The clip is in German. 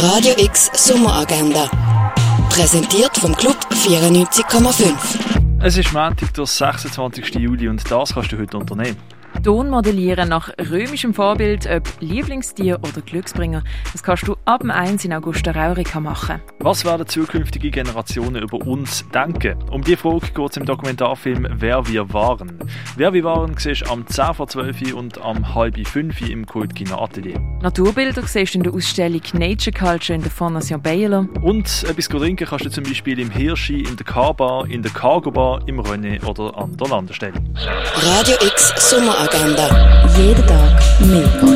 Radio X Sommeragenda. Präsentiert vom Club 94,5. Es ist Montag, der 26. Juli und das kannst du heute unternehmen. Ton modellieren nach römischem Vorbild, ob Lieblingstier oder Glücksbringer. Das kannst du ab dem 1 in Augusta Raurica machen. Was werden zukünftige Generationen über uns denken? Um diese Frage geht es im Dokumentarfilm Wer wir waren. Wer wir waren siehst du am 10 vor 12 und am halb 5 im Kultkino Atelier. Naturbilder siehst du in der Ausstellung Nature Culture in der Fondation Baylor. Und etwas trinken kannst du zum Beispiel im Hirschi, in der Car-Bar, in der Cargo Bar, im René oder an der Landestelle. Radio X Sommeragenda. akanda. Jede dag med.